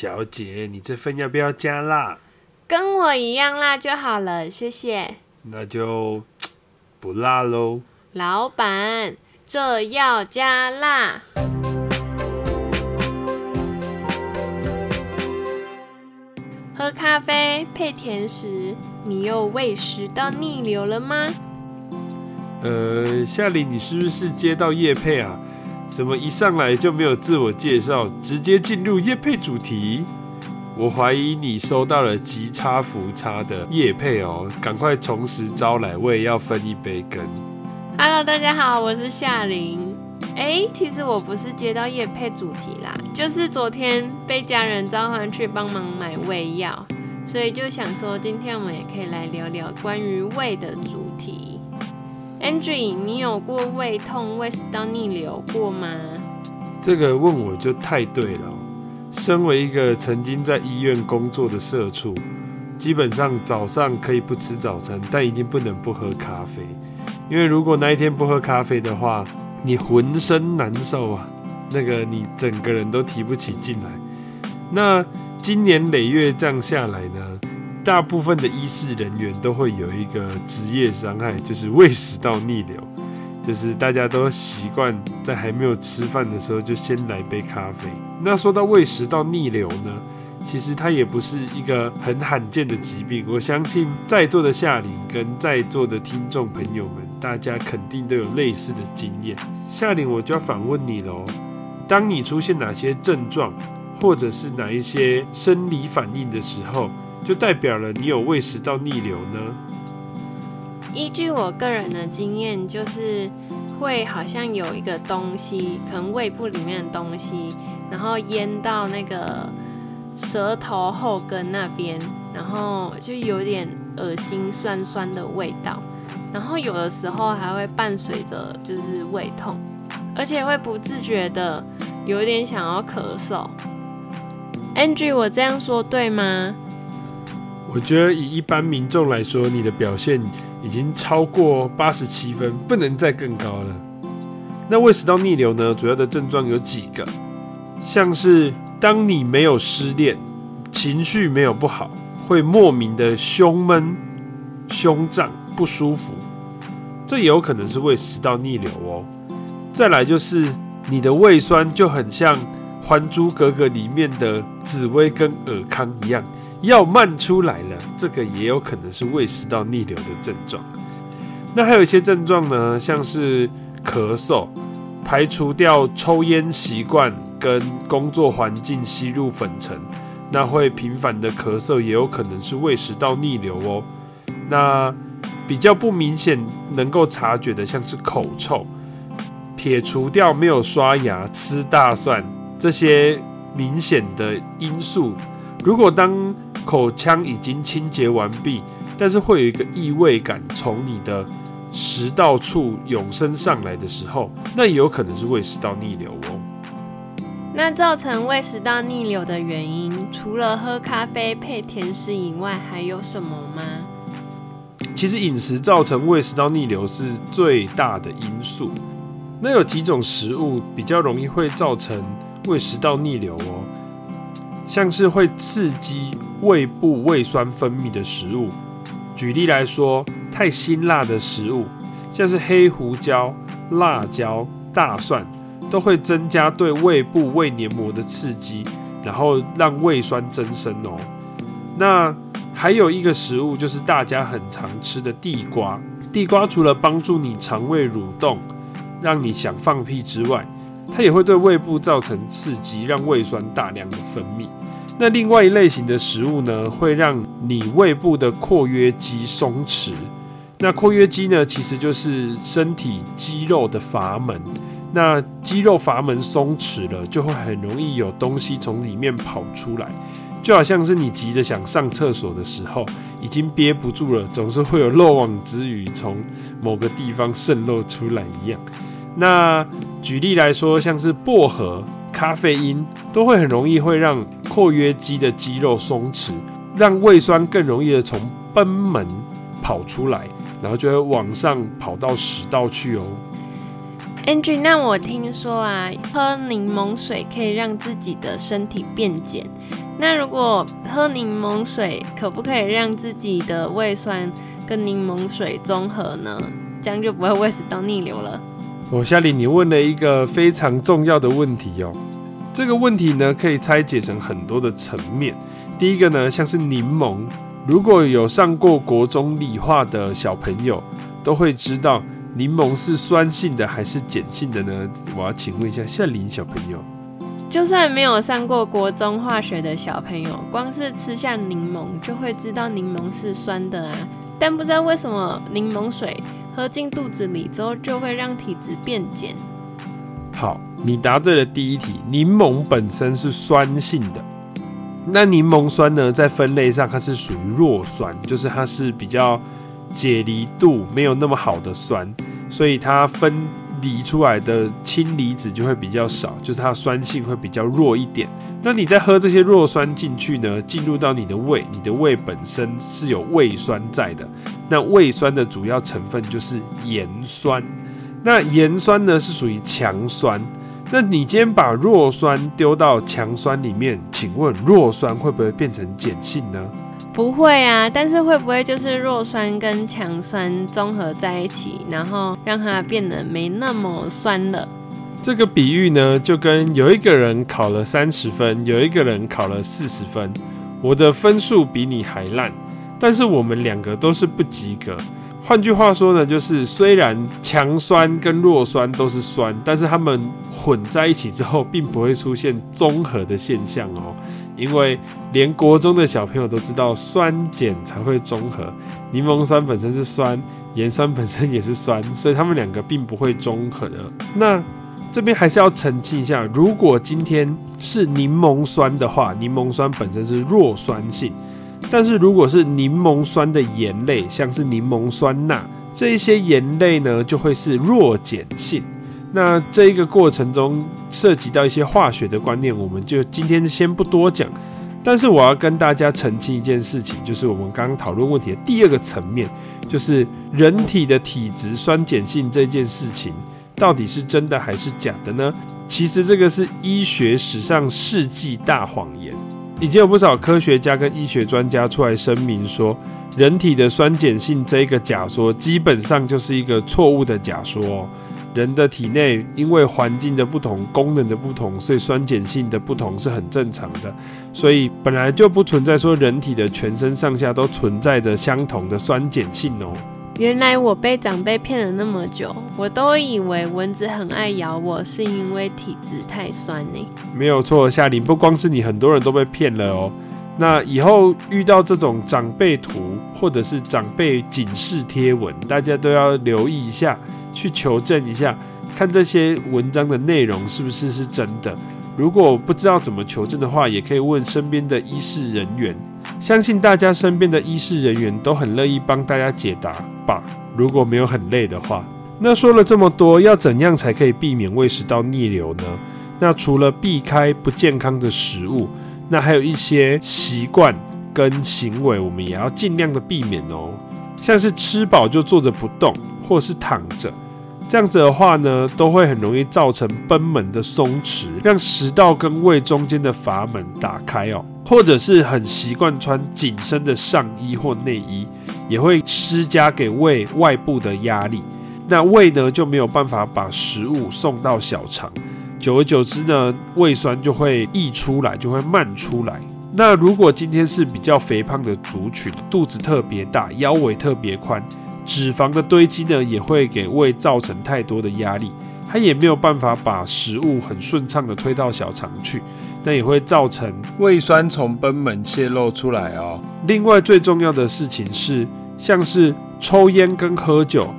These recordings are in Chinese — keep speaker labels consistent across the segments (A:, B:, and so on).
A: 小姐，你这份要不要加辣？
B: 跟我一样辣就好了，谢谢。
A: 那就 不辣喽。
B: 老板，这要加辣。喝咖啡配甜食，你又胃食到逆流了吗？
A: 呃，夏琳，你是不是接到叶配啊？怎么一上来就没有自我介绍，直接进入业配主题？我怀疑你收到了极差福差的业配哦，赶快从实招来，我也要分一杯羹。
B: Hello，大家好，我是夏琳。哎，其实我不是接到业配主题啦，就是昨天被家人召唤去帮忙买胃药，所以就想说今天我们也可以来聊聊关于胃的主题。Angie，你有过胃痛、胃食道逆流过吗？
A: 这个问我就太对了。身为一个曾经在医院工作的社畜，基本上早上可以不吃早餐，但一定不能不喝咖啡。因为如果那一天不喝咖啡的话，你浑身难受啊，那个你整个人都提不起劲来。那今年累月这样下来呢，大部分的医师人员都会有一个职业伤害，就是胃食道逆流。就是大家都习惯在还没有吃饭的时候就先来杯咖啡。那说到胃食道逆流呢，其实它也不是一个很罕见的疾病。我相信在座的夏琳跟在座的听众朋友们，大家肯定都有类似的经验。夏琳，我就要反问你喽：当你出现哪些症状，或者是哪一些生理反应的时候，就代表了你有胃食道逆流呢？
B: 依据我个人的经验，就是会好像有一个东西，可能胃部里面的东西，然后淹到那个舌头后根那边，然后就有点恶心、酸酸的味道，然后有的时候还会伴随着就是胃痛，而且会不自觉的有点想要咳嗽。Angie，我这样说对吗？
A: 我觉得以一般民众来说，你的表现已经超过八十七分，不能再更高了。那胃食道逆流呢？主要的症状有几个，像是当你没有失恋，情绪没有不好，会莫名的胸闷、胸胀、不舒服，这也有可能是胃食道逆流哦。再来就是你的胃酸就很像《还珠格格》里面的紫薇跟尔康一样。要慢出来了，这个也有可能是胃食道逆流的症状。那还有一些症状呢，像是咳嗽，排除掉抽烟习惯跟工作环境吸入粉尘，那会频繁的咳嗽也有可能是胃食道逆流哦。那比较不明显能够察觉的，像是口臭，撇除掉没有刷牙、吃大蒜这些明显的因素。如果当口腔已经清洁完毕，但是会有一个异味感从你的食道处涌升上来的时候，那也有可能是胃食道逆流哦。
B: 那造成胃食道逆流的原因，除了喝咖啡配甜食以外，还有什么吗？
A: 其实饮食造成胃食道逆流是最大的因素。那有几种食物比较容易会造成胃食道逆流哦。像是会刺激胃部胃酸分泌的食物，举例来说，太辛辣的食物，像是黑胡椒、辣椒、大蒜，都会增加对胃部胃黏膜的刺激，然后让胃酸增生哦。那还有一个食物就是大家很常吃的地瓜，地瓜除了帮助你肠胃蠕动，让你想放屁之外，它也会对胃部造成刺激，让胃酸大量的分泌。那另外一类型的食物呢，会让你胃部的括约肌松弛。那括约肌呢，其实就是身体肌肉的阀门。那肌肉阀门松弛了，就会很容易有东西从里面跑出来，就好像是你急着想上厕所的时候，已经憋不住了，总是会有漏网之鱼从某个地方渗漏出来一样。那举例来说，像是薄荷。咖啡因都会很容易会让括约肌的肌肉松弛，让胃酸更容易的从賁门跑出来，然后就会往上跑到食道去哦。
B: Angie，那我听说啊，喝柠檬水可以让自己的身体变碱。那如果喝柠檬水，可不可以让自己的胃酸跟柠檬水中和呢？这样就不会胃食道逆流了。
A: 我夏琳，你问了一个非常重要的问题哦。这个问题呢，可以拆解成很多的层面。第一个呢，像是柠檬，如果有上过国中理化的小朋友，都会知道。柠檬是酸性的还是碱性的呢？我要请问一下夏琳小朋友。
B: 就算没有上过国中化学的小朋友，光是吃下柠檬就会知道柠檬是酸的啊。但不知道为什么柠檬水喝进肚子里之后就会让体质变碱。
A: 好，你答对了第一题。柠檬本身是酸性的，那柠檬酸呢，在分类上它是属于弱酸，就是它是比较解离度没有那么好的酸。所以它分离出来的氢离子就会比较少，就是它酸性会比较弱一点。那你在喝这些弱酸进去呢，进入到你的胃，你的胃本身是有胃酸在的。那胃酸的主要成分就是盐酸。那盐酸呢是属于强酸。那你今天把弱酸丢到强酸里面，请问弱酸会不会变成碱性呢？
B: 不会啊，但是会不会就是弱酸跟强酸综合在一起，然后让它变得没那么酸了？
A: 这个比喻呢，就跟有一个人考了三十分，有一个人考了四十分，我的分数比你还烂，但是我们两个都是不及格。换句话说呢，就是虽然强酸跟弱酸都是酸，但是它们混在一起之后，并不会出现综合的现象哦。因为连国中的小朋友都知道酸碱才会中和，柠檬酸本身是酸，盐酸本身也是酸，所以他们两个并不会中和的。那这边还是要澄清一下，如果今天是柠檬酸的话，柠檬酸本身是弱酸性，但是如果是柠檬酸的盐类，像是柠檬酸钠这一些盐类呢，就会是弱碱性。那这一个过程中涉及到一些化学的观念，我们就今天先不多讲。但是我要跟大家澄清一件事情，就是我们刚刚讨论问题的第二个层面，就是人体的体质酸碱性这件事情，到底是真的还是假的呢？其实这个是医学史上世纪大谎言，已经有不少科学家跟医学专家出来声明说，人体的酸碱性这一个假说，基本上就是一个错误的假说哦。人的体内因为环境的不同、功能的不同，所以酸碱性的不同是很正常的。所以本来就不存在说人体的全身上下都存在着相同的酸碱性哦。
B: 原来我被长辈骗了那么久，我都以为蚊子很爱咬我是因为体质太酸呢。
A: 没有错，夏琳，不光是你，很多人都被骗了哦。那以后遇到这种长辈图或者是长辈警示贴文，大家都要留意一下。去求证一下，看这些文章的内容是不是是真的。如果不知道怎么求证的话，也可以问身边的医事人员。相信大家身边的医事人员都很乐意帮大家解答吧。如果没有很累的话，那说了这么多，要怎样才可以避免胃食道逆流呢？那除了避开不健康的食物，那还有一些习惯跟行为，我们也要尽量的避免哦。像是吃饱就坐着不动，或是躺着。这样子的话呢，都会很容易造成贲门的松弛，让食道跟胃中间的阀门打开哦。或者是很习惯穿紧身的上衣或内衣，也会施加给胃外部的压力。那胃呢就没有办法把食物送到小肠，久而久之呢，胃酸就会溢出来，就会漫出来。那如果今天是比较肥胖的族群，肚子特别大，腰围特别宽。脂肪的堆积呢，也会给胃造成太多的压力，它也没有办法把食物很顺畅的推到小肠去，那也会造成胃酸从贲门泄漏出来哦。另外最重要的事情是，像是抽烟跟喝酒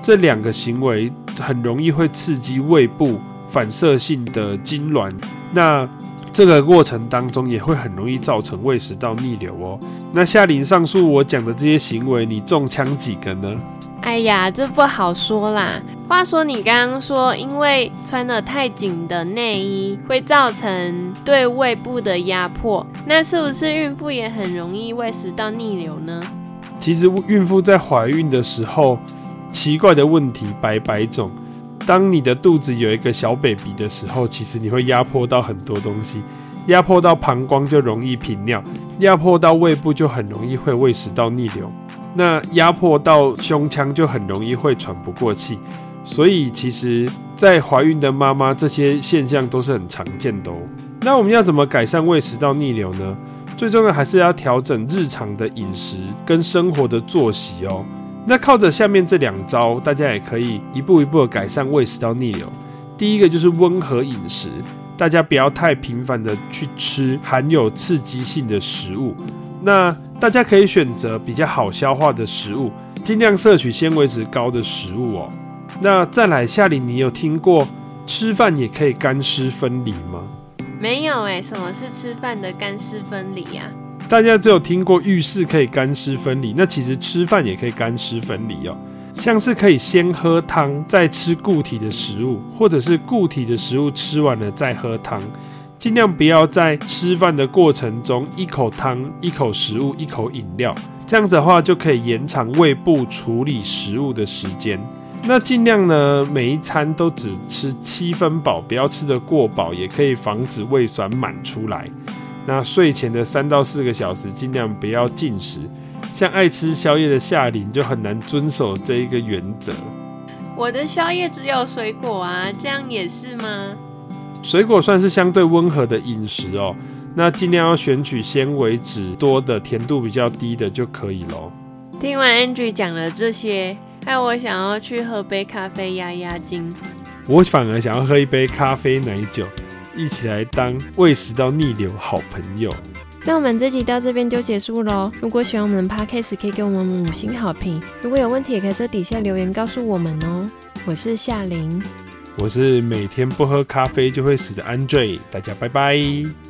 A: 这两个行为，很容易会刺激胃部反射性的痉挛，那。这个过程当中也会很容易造成胃食道逆流哦。那夏琳，上述我讲的这些行为，你中枪几个呢？
B: 哎呀，这不好说啦。话说你刚刚说，因为穿得太紧的内衣会造成对胃部的压迫，那是不是孕妇也很容易胃食道逆流呢？
A: 其实孕妇在怀孕的时候，奇怪的问题百百种。当你的肚子有一个小 baby 的时候，其实你会压迫到很多东西，压迫到膀胱就容易频尿，压迫到胃部就很容易会胃食道逆流，那压迫到胸腔就很容易会喘不过气。所以，其实，在怀孕的妈妈，这些现象都是很常见的哦。那我们要怎么改善胃食道逆流呢？最重要还是要调整日常的饮食跟生活的作息哦。那靠着下面这两招，大家也可以一步一步的改善胃食道逆流。第一个就是温和饮食，大家不要太频繁的去吃含有刺激性的食物。那大家可以选择比较好消化的食物，尽量摄取纤维值高的食物哦。那再来，夏琳，你有听过吃饭也可以干湿分离吗？
B: 没有哎，什么是吃饭的干湿分离呀？
A: 大家只有听过浴室可以干湿分离，那其实吃饭也可以干湿分离哦。像是可以先喝汤再吃固体的食物，或者是固体的食物吃完了再喝汤，尽量不要在吃饭的过程中一口汤、一口食物、一口饮料，这样子的话就可以延长胃部处理食物的时间。那尽量呢，每一餐都只吃七分饱，不要吃得过饱，也可以防止胃酸满出来。那睡前的三到四个小时，尽量不要进食。像爱吃宵夜的夏琳就很难遵守这一个原则。
B: 我的宵夜只有水果啊，这样也是吗？
A: 水果算是相对温和的饮食哦。那尽量要选取纤维质多的、甜度比较低的就可以喽。
B: 听完 Andrew 讲了这些。害我想要去喝杯咖啡压压惊，
A: 我反而想要喝一杯咖啡奶酒，一起来当胃食道逆流好朋友。
B: 那我们这集到这边就结束喽。如果喜欢我们的 Podcast，可以给我们五星好评。如果有问题，也可以在底下留言告诉我们哦。我是夏琳，
A: 我是每天不喝咖啡就会死的 Andre，大家拜拜。